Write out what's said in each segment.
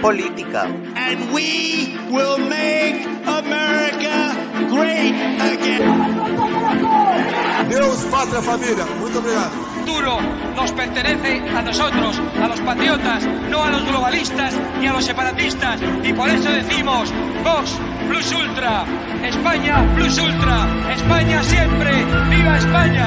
política. And we will make America great again. Deus, pátria, família. Muito obrigado. Duro nos pertenece a nosotros, a los patriotas, no a los globalistas ni a los separatistas. Y por eso decimos, Vox Plus Ultra, España Plus Ultra, España siempre, viva España.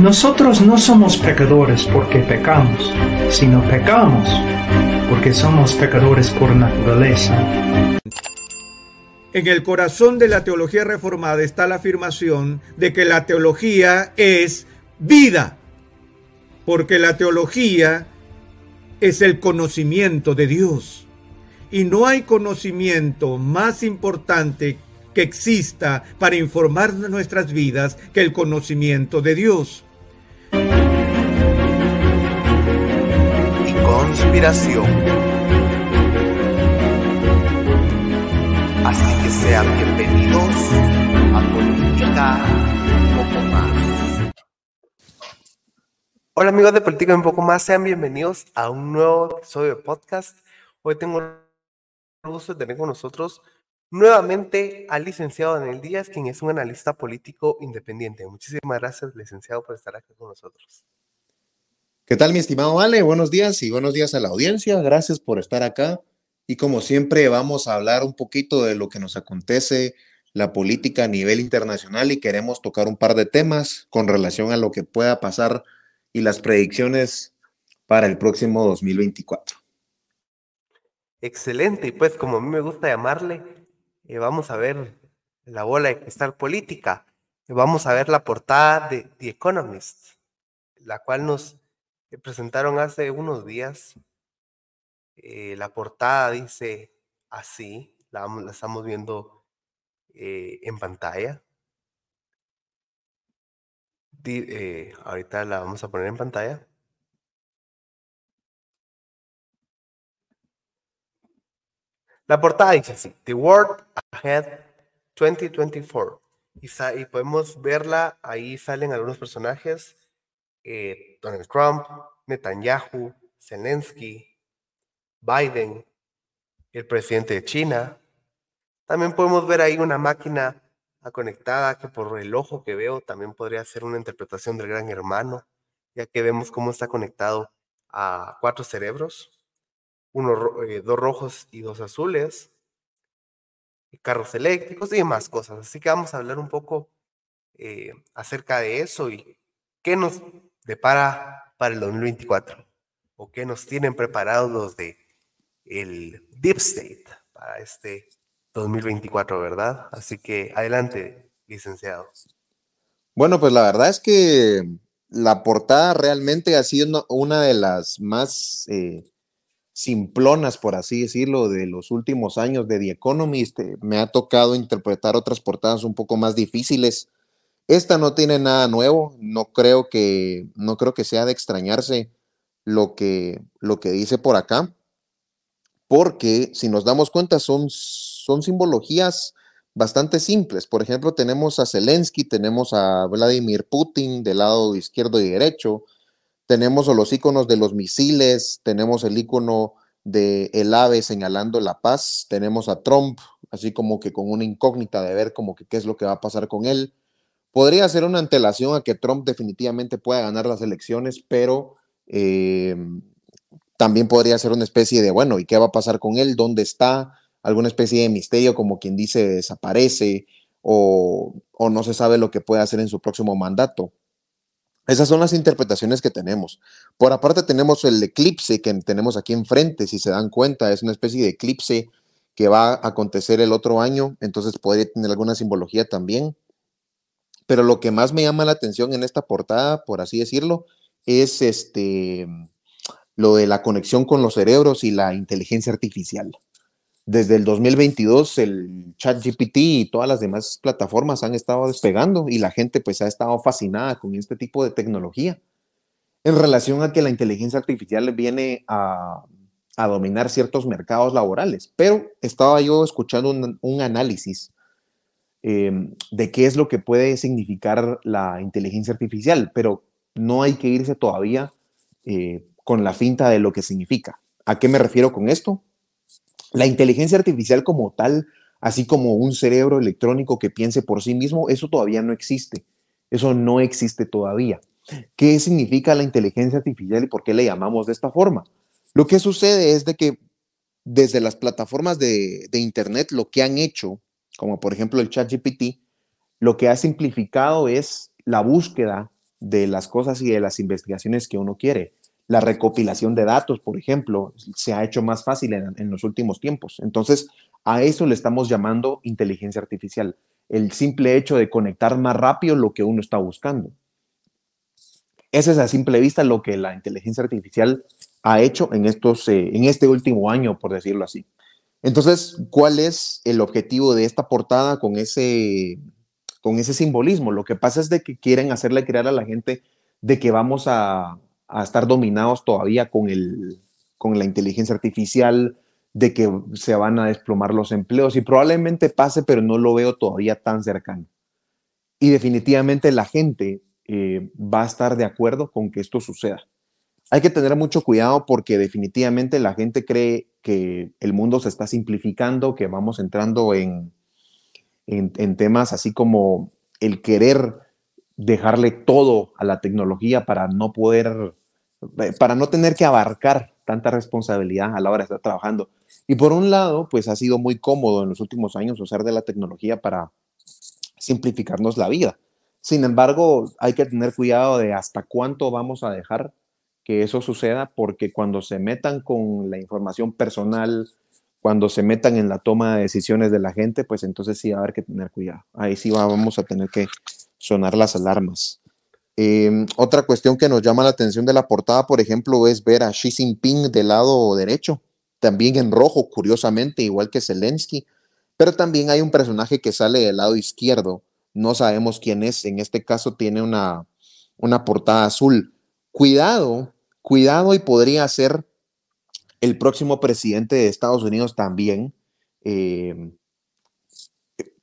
Nosotros no somos pecadores porque pecamos, sino pecamos porque somos pecadores por naturaleza. En el corazón de la teología reformada está la afirmación de que la teología es vida, porque la teología es el conocimiento de Dios. Y no hay conocimiento más importante que exista para informar nuestras vidas que el conocimiento de Dios. Conspiración. Así que sean bienvenidos a Política un poco más. Hola amigos de Política un poco más, sean bienvenidos a un nuevo episodio de podcast. Hoy tengo el gusto de tener con nosotros nuevamente al licenciado Daniel Díaz, quien es un analista político independiente. Muchísimas gracias, licenciado, por estar aquí con nosotros. ¿Qué tal, mi estimado Ale? Buenos días y buenos días a la audiencia. Gracias por estar acá. Y como siempre, vamos a hablar un poquito de lo que nos acontece, la política a nivel internacional y queremos tocar un par de temas con relación a lo que pueda pasar y las predicciones para el próximo 2024. Excelente, y pues como a mí me gusta llamarle, eh, vamos a ver la bola de cristal política. Vamos a ver la portada de The Economist, la cual nos presentaron hace unos días. Eh, la portada dice así, la, la estamos viendo eh, en pantalla. Eh, ahorita la vamos a poner en pantalla. La portada dice así, The World Ahead 2024. Y, y podemos verla, ahí salen algunos personajes, eh, Donald Trump, Netanyahu, Zelensky, Biden, el presidente de China. También podemos ver ahí una máquina conectada que por el ojo que veo también podría ser una interpretación del gran hermano, ya que vemos cómo está conectado a cuatro cerebros uno, eh, dos rojos y dos azules, carros eléctricos y demás cosas. Así que vamos a hablar un poco eh, acerca de eso y qué nos depara para el 2024 o qué nos tienen preparados los de el Deep State para este 2024, ¿verdad? Así que adelante, licenciado. Bueno, pues la verdad es que la portada realmente ha sido una de las más eh, simplonas, por así decirlo, de los últimos años de The Economist. Me ha tocado interpretar otras portadas un poco más difíciles. Esta no tiene nada nuevo, no creo que, no creo que sea de extrañarse lo que, lo que dice por acá, porque si nos damos cuenta son, son simbologías bastante simples. Por ejemplo, tenemos a Zelensky, tenemos a Vladimir Putin del lado izquierdo y derecho, tenemos los iconos de los misiles, tenemos el icono de el ave señalando la paz, tenemos a Trump, así como que con una incógnita de ver como que qué es lo que va a pasar con él. Podría ser una antelación a que Trump definitivamente pueda ganar las elecciones, pero eh, también podría ser una especie de, bueno, ¿y qué va a pasar con él? ¿Dónde está? Alguna especie de misterio, como quien dice, desaparece o, o no se sabe lo que puede hacer en su próximo mandato. Esas son las interpretaciones que tenemos. Por aparte tenemos el eclipse que tenemos aquí enfrente, si se dan cuenta, es una especie de eclipse que va a acontecer el otro año, entonces podría tener alguna simbología también. Pero lo que más me llama la atención en esta portada, por así decirlo, es este lo de la conexión con los cerebros y la inteligencia artificial. desde el 2022 el ChatGPT y todas las demás plataformas han estado despegando y la gente pues ha estado fascinada con este tipo de tecnología en relación a que la inteligencia artificial viene a, dominar ciertos mercados laborales. Pero estaba yo escuchando un, análisis eh, de qué es lo que puede significar la inteligencia artificial, pero no hay que irse todavía eh, con la finta de lo que significa. ¿A qué me refiero con esto? La inteligencia artificial como tal, así como un cerebro electrónico que piense por sí mismo, eso todavía no existe. Eso no existe todavía. ¿Qué significa la inteligencia artificial y por qué le llamamos de esta forma? Lo que sucede es de que desde las plataformas de Internet lo que han hecho, como por ejemplo el ChatGPT, lo que ha simplificado es la búsqueda de las cosas y de las investigaciones que uno quiere. La recopilación de datos, por ejemplo, se ha hecho más fácil en, los últimos tiempos. Entonces, a eso le estamos llamando inteligencia artificial. El simple hecho de conectar más rápido lo que uno está buscando. Ese es a simple vista lo que la inteligencia artificial ha hecho en, estos, eh, en este último año, por decirlo así. Entonces, ¿cuál es el objetivo de esta portada con ese, con ese simbolismo? Lo que pasa es de que quieren hacerle creer a la gente de que vamos a, a estar dominados todavía con, el, con la inteligencia artificial, de que se van a desplomar los empleos y probablemente pase, pero no lo veo todavía tan cercano. Y definitivamente la gente eh, va a estar de acuerdo con que esto suceda. Hay que tener mucho cuidado porque definitivamente la gente cree que el mundo se está simplificando, que vamos entrando en, en, en temas así como el querer dejarle todo a la tecnología para no poder, eh, para no tener que abarcar tanta responsabilidad a la hora de estar trabajando. Y por un lado, pues ha sido muy cómodo en los últimos años usar de la tecnología para simplificarnos la vida. Sin embargo, hay que tener cuidado de hasta cuánto vamos a dejar que eso suceda, porque cuando se metan con la información personal, cuando se metan en la toma de decisiones de la gente, pues entonces sí va a haber que tener cuidado. Ahí sí vamos a tener que sonar las alarmas. Em, otra cuestión que nos llama la atención de la portada, por ejemplo, es ver a Xi Jinping del lado derecho, también en rojo, curiosamente, igual que Zelensky, pero también hay un personaje que sale del lado izquierdo, no sabemos quién es, en este caso tiene una, una portada azul. Cuidado, cuidado y podría ser el próximo presidente de Estados Unidos también, em,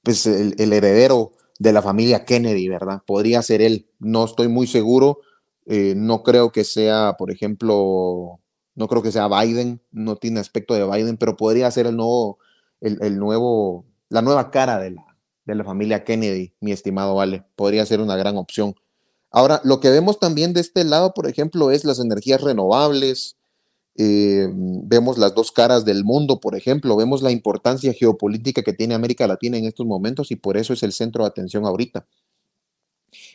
pues el, el heredero de la familia Kennedy, ¿verdad? Podría ser él, no estoy muy seguro, eh, no creo que sea, por ejemplo, no creo que sea Biden, no tiene aspecto de Biden, pero podría ser el nuevo, el, nuevo, la nueva cara de la, de la familia Kennedy, mi estimado Vale, podría ser una gran opción. Ahora, lo que vemos también de este lado, por ejemplo, es las energías renovables, eh, vemos las dos caras del mundo, por ejemplo, vemos la importancia geopolítica que tiene América Latina en estos momentos y por eso es el centro de atención ahorita.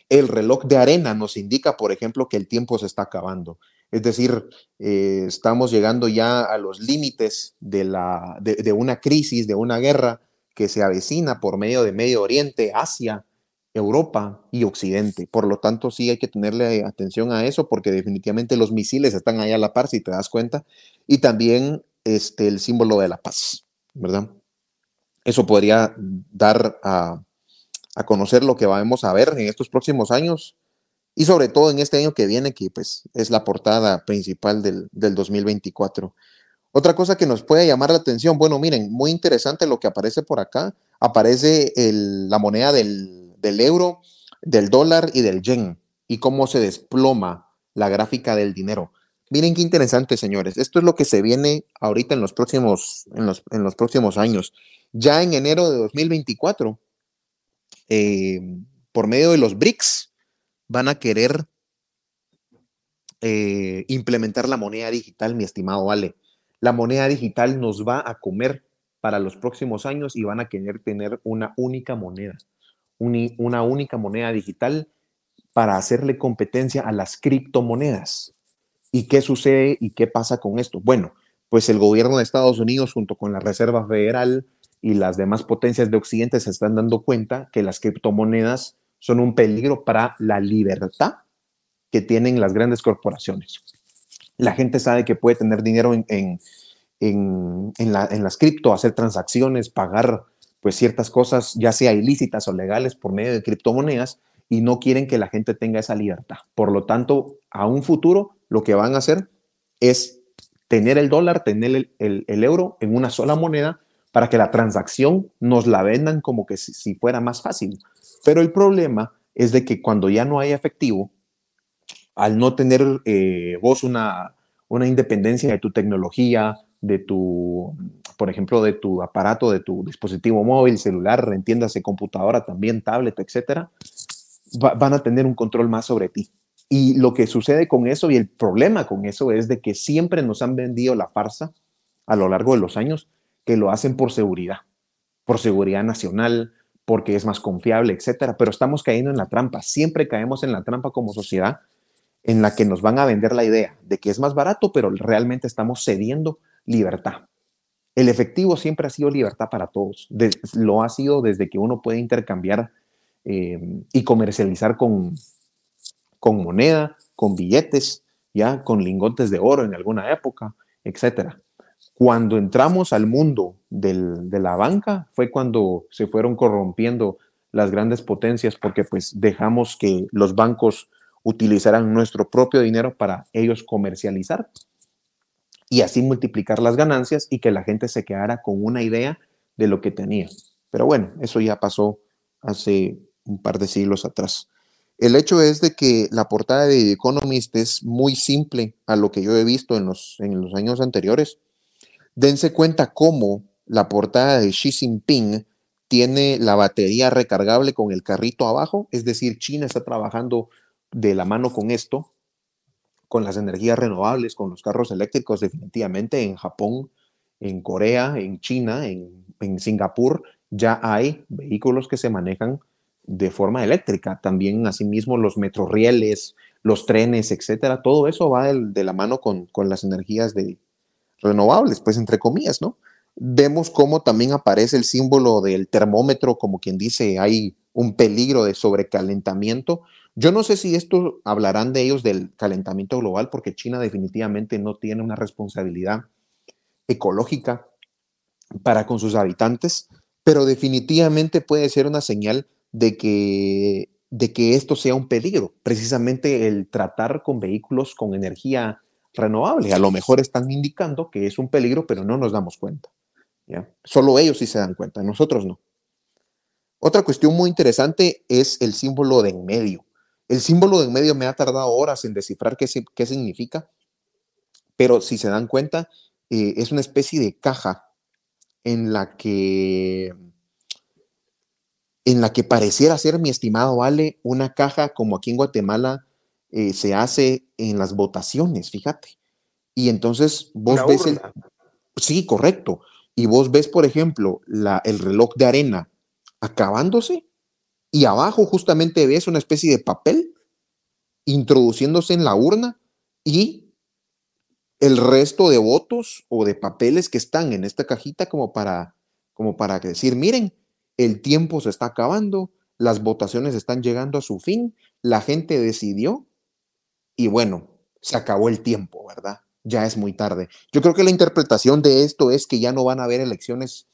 El reloj de arena nos indica, por ejemplo, que el tiempo se está acabando. Es decir, eh, estamos llegando ya a los límites de, de una crisis, de una guerra que se avecina por medio de Medio Oriente, Asia, Europa y Occidente. Por lo tanto, sí hay que tenerle atención a eso porque definitivamente los misiles están ahí a la par, si te das cuenta. Y también este, el símbolo de la paz, ¿verdad? Eso podría dar a, conocer lo que vamos a ver en estos próximos años y sobre todo en este año que viene, que pues es la portada principal del, del 2024. Otra cosa que nos puede llamar la atención, bueno, miren, muy interesante lo que aparece por acá. Aparece la moneda del del euro, del dólar y del yen y cómo se desploma la gráfica del dinero. Miren qué interesante, señores. Esto es lo que se viene ahorita en los próximos, en los, en los próximos años. Ya en enero de 2024, eh, por medio de los BRICS, van a querer eh, implementar la moneda digital, mi estimado Ale. La moneda digital nos va a comer para los próximos años y van a querer tener una única moneda una única moneda digital para hacerle competencia a las criptomonedas. ¿Y qué sucede y qué pasa con esto? Bueno, pues el gobierno de Estados Unidos junto con la Reserva Federal y las demás potencias de Occidente se están dando cuenta que las criptomonedas son un peligro para la libertad que tienen las grandes corporaciones. La gente sabe que puede tener dinero en, en, en, la, en las cripto, hacer transacciones, pagar pues ciertas cosas, ya sea ilícitas o legales por medio de criptomonedas, y no quieren que la gente tenga esa libertad. Por lo tanto, a un futuro lo que van a hacer es tener el dólar, tener el, el, euro en una sola moneda para que la transacción nos la vendan como que si, si, fuera más fácil. Pero el problema es de que cuando ya no hay efectivo, al no tener eh, vos una, una independencia de tu tecnología, de tu, por ejemplo, de tu aparato, de tu dispositivo móvil, celular, entiéndase computadora también, tablet, etcétera, va, van a tener un control más sobre ti. Y lo que sucede con eso y el problema con eso es de que siempre nos han vendido la farsa a lo largo de los años que lo hacen por seguridad, por seguridad nacional, porque es más confiable, etcétera. Pero estamos cayendo en la trampa. Siempre caemos en la trampa como sociedad en la que nos van a vender la idea de que es más barato, pero realmente estamos cediendo libertad. El efectivo siempre ha sido libertad para todos. Lo ha sido desde que uno puede intercambiar eh, y comercializar con, con moneda, con billetes, ya con lingotes de oro en alguna época, etcétera. Cuando entramos al mundo de la banca fue cuando se fueron corrompiendo las grandes potencias porque pues dejamos que los bancos utilizaran nuestro propio dinero para ellos comercializar y así multiplicar las ganancias y que la gente se quedara con una idea de lo que tenía. Pero bueno, eso ya pasó hace un par de siglos atrás. El hecho es de que la portada de The Economist es muy simple a lo que yo he visto en los, en los años anteriores. Dense cuenta cómo la portada de Xi Jinping tiene la batería recargable con el carrito abajo, es decir, China está trabajando de la mano con esto, con las energías renovables, con los carros eléctricos, definitivamente en Japón, en Corea, en China, en, Singapur, ya hay vehículos que se manejan de forma eléctrica. También, asimismo, los metrorrieles, los trenes, etcétera, todo eso va de, de la mano con, con, las energías de renovables, pues entre comillas, ¿no? Vemos cómo también aparece el símbolo del termómetro, como quien dice, hay un peligro de sobrecalentamiento. Yo no sé si esto hablarán de ellos del calentamiento global, porque China definitivamente no tiene una responsabilidad ecológica para con sus habitantes, pero definitivamente puede ser una señal de que, de que esto sea un peligro, precisamente el tratar con vehículos con energía renovable. A lo mejor están indicando que es un peligro, pero no nos damos cuenta. Solo ellos sí se dan cuenta, nosotros no. Otra cuestión muy interesante es el símbolo de en medio. El símbolo de en medio me ha tardado horas en descifrar qué, qué significa, pero si se dan cuenta, eh, es una especie de caja en la que en la que pareciera ser, mi estimado Vale, una caja como aquí en Guatemala eh, se hace en las votaciones, fíjate. Y entonces vos ves el... Sí, correcto. Y vos ves, por ejemplo, la, el reloj de arena acabándose y abajo justamente ves una especie de papel introduciéndose en la urna y el resto de votos o de papeles que están en esta cajita como para, como para decir, miren, el tiempo se está acabando, las votaciones están llegando a su fin, la gente decidió y bueno, se acabó el tiempo, ¿verdad? Ya es muy tarde. Yo creo que la interpretación de esto es que ya no van a haber elecciones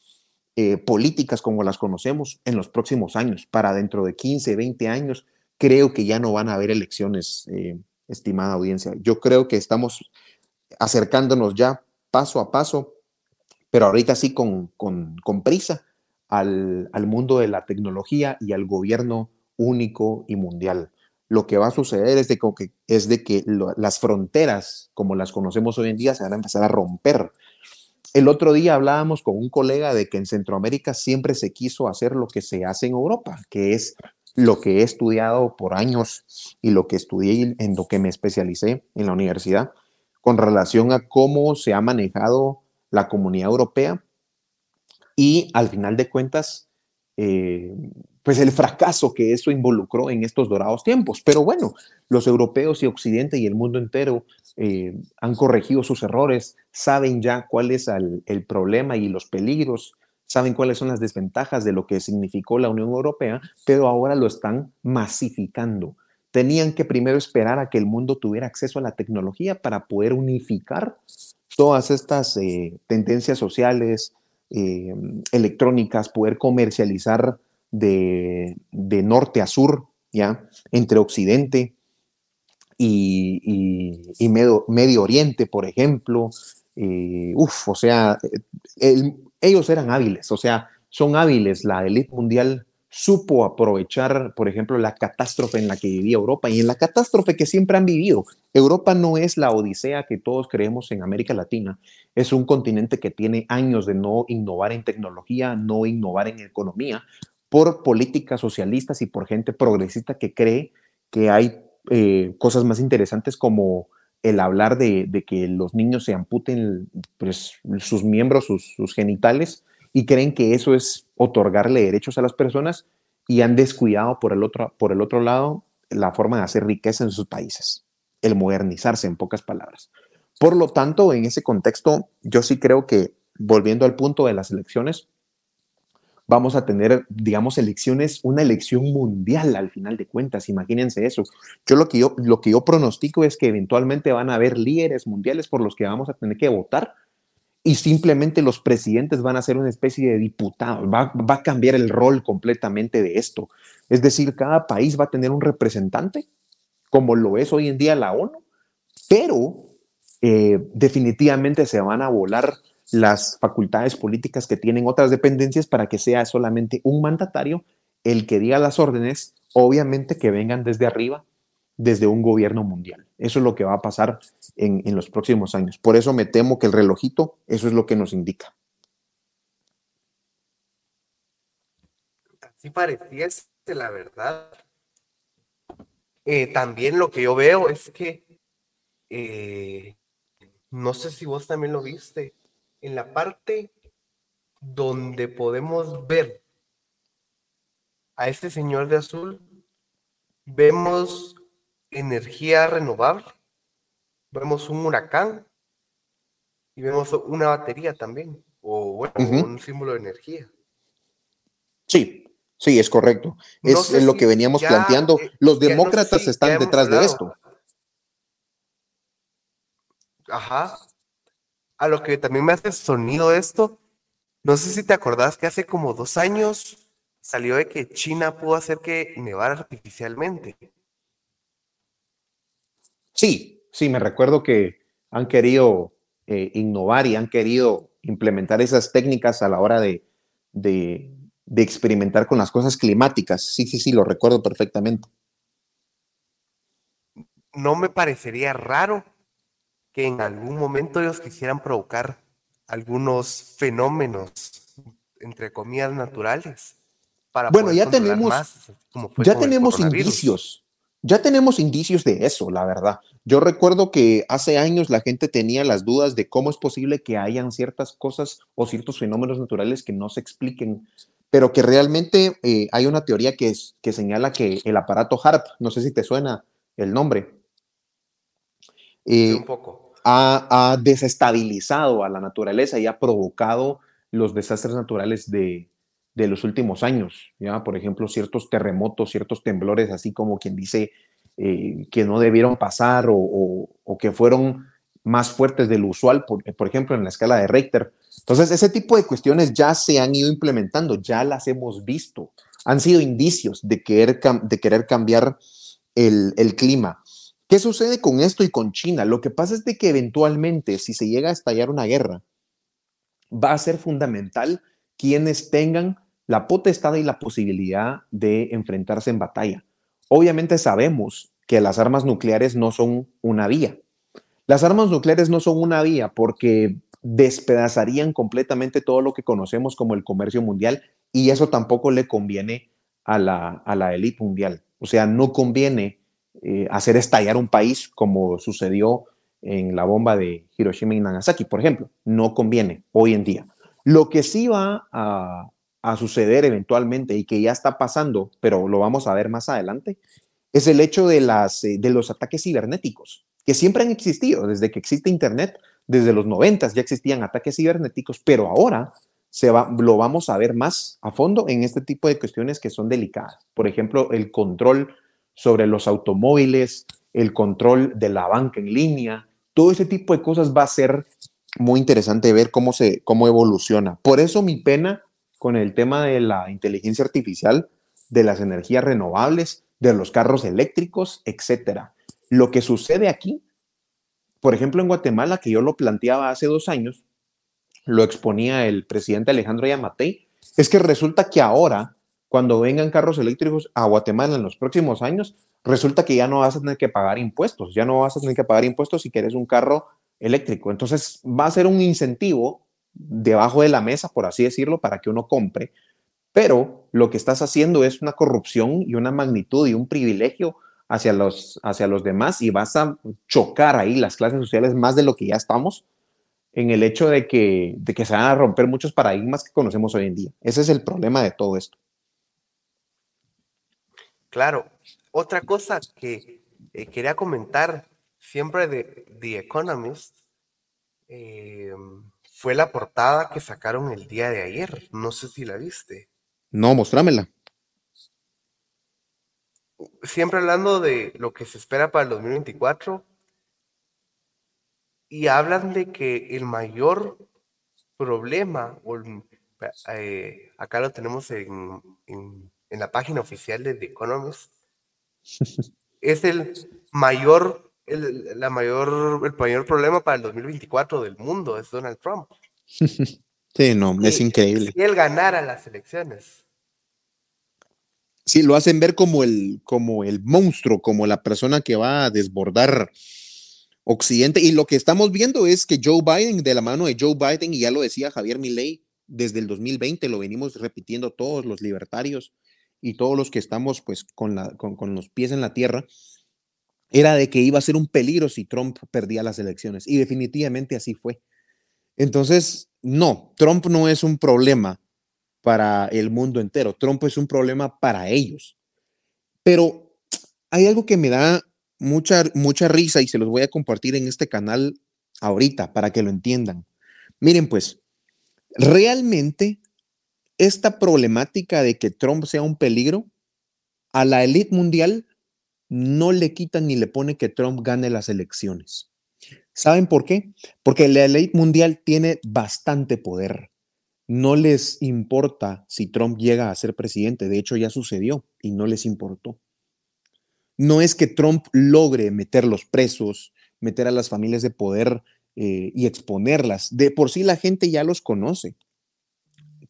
eh, políticas como las conocemos en los próximos años. Para dentro de 15, 20 años, creo que ya no van a haber elecciones, eh, estimada audiencia. Yo creo que estamos acercándonos ya paso a paso, pero ahorita sí con, con, prisa al, al mundo de la tecnología y al gobierno único y mundial lo que va a suceder es de que, es de que las fronteras, como las conocemos hoy en día, se van a empezar a romper. El otro día hablábamos con un colega de que en Centroamérica siempre se quiso hacer lo que se hace en Europa, que es lo que he estudiado por años y lo que estudié en lo que me especialicé en la universidad con relación a cómo se ha manejado la comunidad europea. Y al final de cuentas, eh, pues el fracaso que eso involucró en estos dorados tiempos. Pero bueno, los europeos y Occidente y el mundo entero eh, han corregido sus errores, saben ya cuál es el, problema y los peligros, saben cuáles son las desventajas de lo que significó la Unión Europea, pero ahora lo están masificando. Tenían que primero esperar a que el mundo tuviera acceso a la tecnología para poder unificar todas estas eh, tendencias sociales, eh, electrónicas, poder comercializar de, de, norte a sur, ¿ya? Entre Occidente y, y, medio, medio, Oriente, por ejemplo. Eh, uf, o sea, el, ellos eran hábiles, o sea, son hábiles. La élite mundial supo aprovechar, por ejemplo, la catástrofe en la que vivía Europa y en la catástrofe que siempre han vivido. Europa no es la odisea que todos creemos en América Latina, es un continente que tiene años de no innovar en tecnología, no innovar en economía, por políticas socialistas y por gente progresista que cree que hay eh, cosas más interesantes como el hablar de, que los niños se amputen pues, sus miembros, sus, sus genitales, y creen que eso es otorgarle derechos a las personas y han descuidado por el otro, por el otro lado la forma de hacer riqueza en sus países, el modernizarse en pocas palabras. Por lo tanto, en ese contexto, yo sí creo que, volviendo al punto de las elecciones, vamos a tener, digamos, elecciones, una elección mundial al final de cuentas, imagínense eso. Yo lo que yo, lo que yo pronostico es que eventualmente van a haber líderes mundiales por los que vamos a tener que votar y simplemente los presidentes van a ser una especie de diputados, va, va, a cambiar el rol completamente de esto. Es decir, cada país va a tener un representante, como lo es hoy en día la ONU, pero eh, definitivamente se van a volar las facultades políticas que tienen otras dependencias para que sea solamente un mandatario el que diga las órdenes, obviamente que vengan desde arriba desde un gobierno mundial. Eso es lo que va a pasar en, en, los próximos años. Por eso me temo que el relojito, eso es lo que nos indica. Así pareciese, la verdad. Eh, también lo que yo veo es que, eh, no sé si vos también lo viste, en la parte donde podemos ver a este señor de azul, vemos energía renovable, vemos un huracán y vemos una batería también, o bueno, uh -huh. un símbolo de energía. Sí, sí, es correcto. No es, lo si que veníamos ya, planteando. Los demócratas no sé si están detrás de esto. Ajá. A lo que también me hace sonido esto, no sé si te acordás que hace como dos años salió de que China pudo hacer que nevara artificialmente. Sí, sí, me recuerdo que han querido eh, innovar y han querido implementar esas técnicas a la hora de, de, de, experimentar con las cosas climáticas. Sí, sí, sí, lo recuerdo perfectamente. No me parecería raro que en algún momento ellos quisieran provocar algunos fenómenos, entre comillas, naturales. Para bueno, ya tenemos, más, ya tenemos indicios ya tenemos indicios de eso, la verdad. Yo recuerdo que hace años la gente tenía las dudas de cómo es posible que hayan ciertas cosas o ciertos fenómenos naturales que no se expliquen, pero que realmente eh, hay una teoría que, es, que señala que el aparato HARP, no sé si te suena el nombre, eh, sí, un poco. Ha, desestabilizado a la naturaleza y ha provocado los desastres naturales de, de los últimos años, ¿ya? Por ejemplo, ciertos terremotos, ciertos temblores, así como quien dice eh, que no debieron pasar o, que fueron más fuertes de lo usual, por, por, ejemplo, en la escala de Richter. Entonces, ese tipo de cuestiones ya se han ido implementando, ya las hemos visto. Han sido indicios de querer, de querer cambiar el clima. ¿Qué sucede con esto y con China? Lo que pasa es de que eventualmente, si se llega a estallar una guerra, va a ser fundamental quienes tengan la potestad y la posibilidad de enfrentarse en batalla. Obviamente sabemos que las armas nucleares no son una vía. Las armas nucleares no son una vía porque despedazarían completamente todo lo que conocemos como el comercio mundial y eso tampoco le conviene a la, a la élite mundial. O sea, no conviene eh, hacer estallar un país como sucedió en la bomba de Hiroshima y Nagasaki, por ejemplo. No conviene hoy en día. Lo que sí va a, suceder eventualmente y que ya está pasando, pero lo vamos a ver más adelante, es el hecho de, eh, los ataques cibernéticos, que siempre han existido, desde que existe Internet, desde los noventas ya existían ataques cibernéticos, pero ahora se va, lo vamos a ver más a fondo en este tipo de cuestiones que son delicadas. Por ejemplo, el control sobre los automóviles, el control de la banca en línea, todo ese tipo de cosas va a ser muy interesante ver cómo se cómo evoluciona. Por eso mi pena con el tema de la inteligencia artificial, de las energías renovables, de los carros eléctricos, etcétera. Lo que sucede aquí, por ejemplo, en Guatemala, que yo lo planteaba hace dos años, lo exponía el presidente Alejandro Yamatei, es que resulta que ahora, cuando vengan carros eléctricos a Guatemala en los próximos años, resulta que ya no vas a tener que pagar impuestos, ya no vas a tener que pagar impuestos si quieres un carro eléctrico. Entonces va a ser un incentivo debajo de la mesa, por así decirlo, para que uno compre. Pero lo que estás haciendo es una corrupción y una magnitud y un privilegio hacia los, hacia los demás y vas a chocar ahí las clases sociales más de lo que ya estamos en el hecho de que, de que se van a romper muchos paradigmas que conocemos hoy en día. Ese es el problema de todo esto. Claro. Otra cosa que eh, quería comentar siempre de The Economist eh, fue la portada que sacaron el día de ayer. No sé si la viste. No, mostrámela. Siempre hablando de lo que se espera para el 2024 y hablan de que el mayor problema, eh, acá lo tenemos en, en, la página oficial de The Economist, es el mayor, el, la mayor, el mayor problema para el 2024 del mundo, es Donald Trump. Sí, no, es increíble. Si él ganara las elecciones. Sí, lo hacen ver como el, como el monstruo, como la persona que va a desbordar Occidente. Y lo que estamos viendo es que Joe Biden, de la mano de Joe Biden, y ya lo decía Javier Milei, desde el 2020 lo venimos repitiendo todos los libertarios y todos los que estamos pues con, la, con, con los pies en la tierra, era de que iba a ser un peligro si Trump perdía las elecciones. Y definitivamente así fue. Entonces, no, Trump no es un problema para el mundo entero. Trump es un problema para ellos. Pero hay algo que me da mucha, mucha risa y se los voy a compartir en este canal ahorita para que lo entiendan. Miren, pues, realmente esta problemática de que Trump sea un peligro a la élite mundial no le quita ni le pone que Trump gane las elecciones. ¿Saben por qué? Porque la élite mundial tiene bastante poder. No les importa si Trump llega a ser presidente. De hecho, ya sucedió y no les importó no es que Trump logre meter los presos, meter a las familias de poder eh, y exponerlas. De por sí la gente ya los conoce.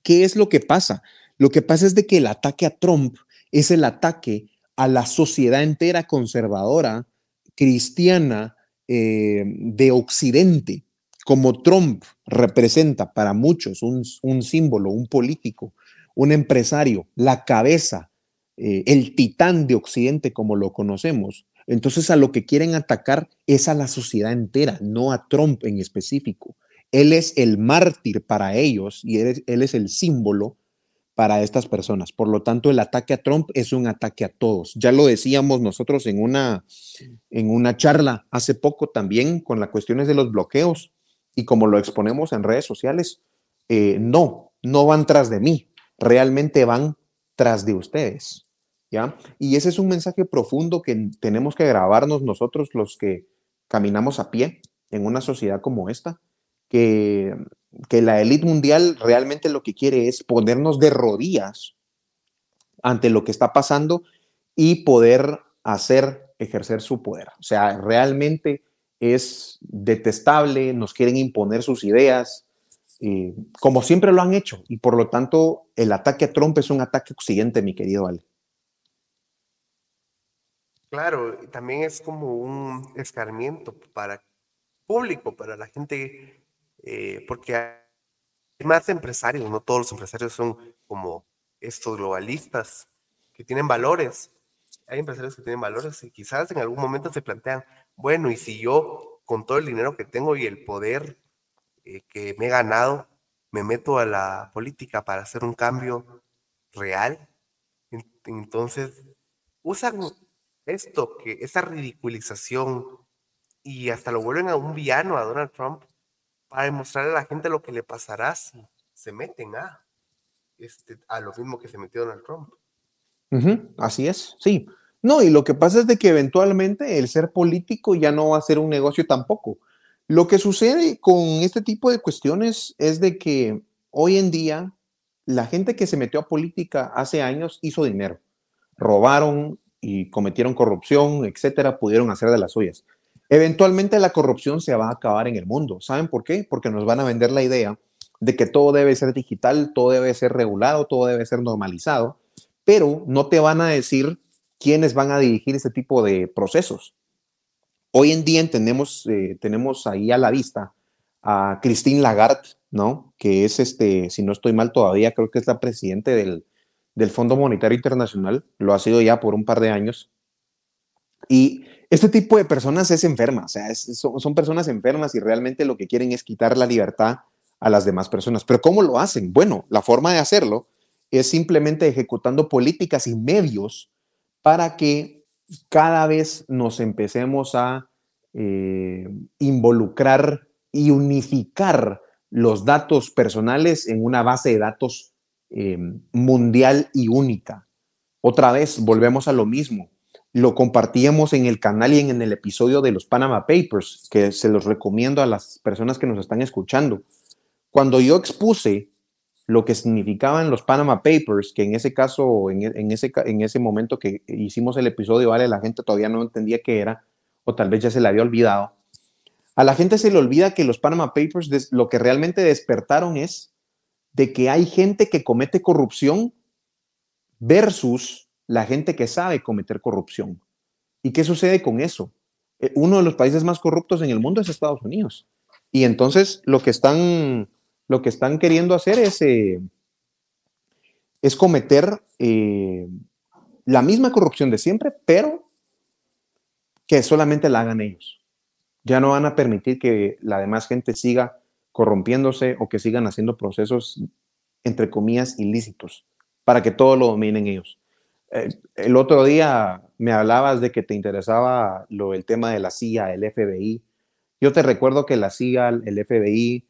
¿Qué es lo que pasa? Lo que pasa es de que el ataque a Trump es el ataque a la sociedad entera conservadora, cristiana, eh, de Occidente. Como Trump representa para muchos un, símbolo, un político, un empresario, la cabeza eh, el titán de Occidente como lo conocemos. Entonces a lo que quieren atacar es a la sociedad entera, no a Trump en específico. Él es el mártir para ellos y él es, el símbolo para estas personas. Por lo tanto, el ataque a Trump es un ataque a todos. Ya lo decíamos nosotros en una, en una charla hace poco también con las cuestiones de los bloqueos y como lo exponemos en redes sociales, eh, no, no van tras de mí, realmente van tras de ustedes. Y ese es un mensaje profundo que tenemos que grabarnos nosotros los que caminamos a pie en una sociedad como esta, que, que la élite mundial realmente lo que quiere es ponernos de rodillas ante lo que está pasando y poder hacer, ejercer su poder. O sea, realmente es detestable, nos quieren imponer sus ideas, eh, como siempre lo han hecho, y por lo tanto el ataque a Trump es un ataque occidente, mi querido Ale. Claro, también es como un escarmiento para público, para la gente, eh, porque hay más empresarios, no todos los empresarios son como estos globalistas que tienen valores. Hay empresarios que tienen valores y quizás en algún momento se plantean, bueno, y si yo con todo el dinero que tengo y el poder eh, que me he ganado, me meto a la política para hacer un cambio real, entonces usan esto, que esa ridiculización y hasta lo vuelven a un villano a Donald Trump para demostrarle a la gente lo que le pasará si se meten a, este, a lo mismo que se metió Donald Trump. así es, sí. No, y lo que pasa es de que eventualmente el ser político ya no va a ser un negocio tampoco. Lo que sucede con este tipo de cuestiones es de que hoy en día la gente que se metió a política hace años hizo dinero. Robaron y cometieron corrupción, etcétera, pudieron hacer de las suyas. Eventualmente la corrupción se va a acabar en el mundo. ¿Saben por qué? Porque nos van a vender la idea de que todo debe ser digital, todo debe ser regulado, todo debe ser normalizado, pero no te van a decir quiénes van a dirigir ese tipo de procesos. Hoy en día tenemos, eh, tenemos ahí a la vista a Christine Lagarde, ¿no? Que es, este, si no estoy mal todavía, creo que es la presidente del, del Fondo Monetario Internacional, lo ha sido ya por un par de años. Y este tipo de personas es enferma, o sea, son, son, personas enfermas y realmente lo que quieren es quitar la libertad a las demás personas. Pero ¿cómo lo hacen? Bueno, la forma de hacerlo es simplemente ejecutando políticas y medios para que cada vez nos empecemos a eh, involucrar y unificar los datos personales en una base de datos eh, mundial y única. Otra vez, volvemos a lo mismo. Lo compartíamos en el canal y en el episodio de los Panama Papers, que se los recomiendo a las personas que nos están escuchando. Cuando yo expuse lo que significaban los Panama Papers, que en ese caso, en, en, ese, en ese momento que hicimos el episodio, vale, la gente todavía no entendía qué era, o tal vez ya se le había olvidado. A la gente se le olvida que los Panama Papers lo que realmente despertaron es de que hay gente que comete corrupción versus la gente que sabe cometer corrupción. ¿Y qué sucede con eso? Eh, uno de los países más corruptos en el mundo es Estados Unidos. Y entonces lo que están lo que están queriendo hacer es, eh, es cometer eh, la misma corrupción de siempre, pero que solamente la hagan ellos. Ya no van a permitir que la demás gente siga corrompiéndose o que sigan haciendo procesos, entre comillas, ilícitos, para que todo lo dominen ellos. Eh, el otro día me hablabas de que te interesaba lo, el tema de la CIA, el FBI. Yo te recuerdo que la CIA, el FBI,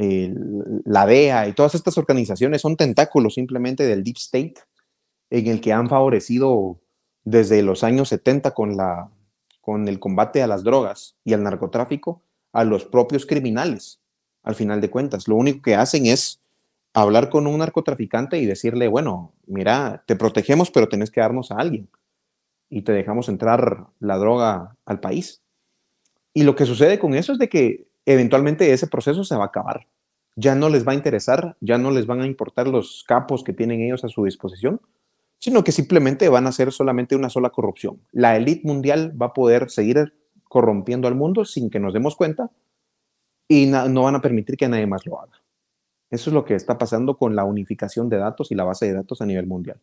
Em, la DEA y todas estas organizaciones son tentáculos simplemente del Deep State en el que han favorecido desde los años 70 con, la, con el combate a las drogas y al narcotráfico a los propios criminales, al final de cuentas. Lo único que hacen es hablar con un narcotraficante y decirle, bueno, mira, te protegemos, pero tenés que darnos a alguien y te dejamos entrar la droga al país. Y lo que sucede con eso es de que eventualmente ese proceso se va a acabar. Ya no les va a interesar, ya no les van a importar los capos que tienen ellos a su disposición, sino que simplemente van a ser solamente una sola corrupción. La élite mundial va a poder seguir corrompiendo al mundo sin que nos demos cuenta y no van a permitir que nadie más lo haga. Eso es lo que está pasando con la unificación de datos y la base de datos a nivel mundial.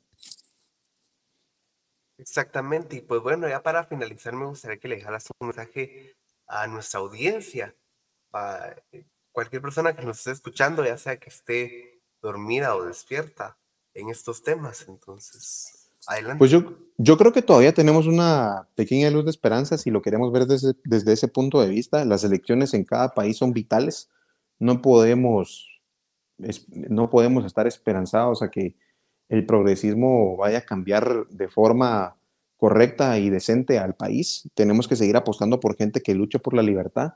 Exactamente, y pues bueno, ya para finalizar me gustaría que le dejaras un mensaje a nuestra audiencia eh, cualquier persona que nos esté escuchando, ya sea que esté dormida o despierta en estos temas. Entonces, adelante. Pues yo, yo creo que todavía tenemos una pequeña luz de esperanza si lo queremos ver desde, desde ese punto de vista. Las elecciones en cada país son vitales. No podemos, no podemos estar esperanzados a que el progresismo vaya a cambiar de forma correcta y decente al país. Tenemos que seguir apostando por gente que lucha por la libertad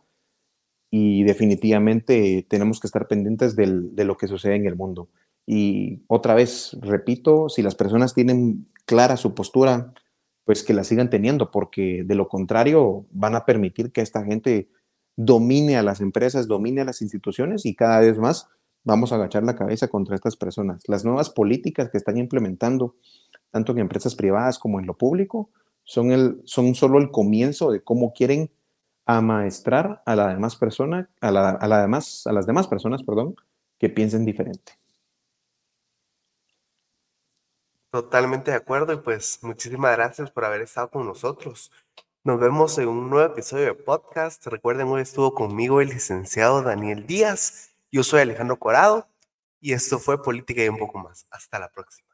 y definitivamente tenemos que estar pendientes de lo que sucede en el mundo. Y otra vez, repito, si las personas tienen clara su postura, pues que la sigan teniendo, porque de lo contrario van a permitir que esta gente domine a las empresas, domine a las instituciones y cada vez más vamos a agachar la cabeza contra estas personas. Las nuevas políticas que están implementando, tanto en empresas privadas como en lo público, son, el, son solo el comienzo de cómo quieren amaestrar a la demás persona, a, la, a, la demás, a las demás personas, perdón, que piensen diferente. Totalmente de acuerdo y pues muchísimas gracias por haber estado con nosotros. Nos vemos en un nuevo episodio de podcast. Recuerden, hoy estuvo conmigo el licenciado Daniel Díaz. Yo soy Alejandro Corado y esto fue Política y un poco más. Hasta la próxima.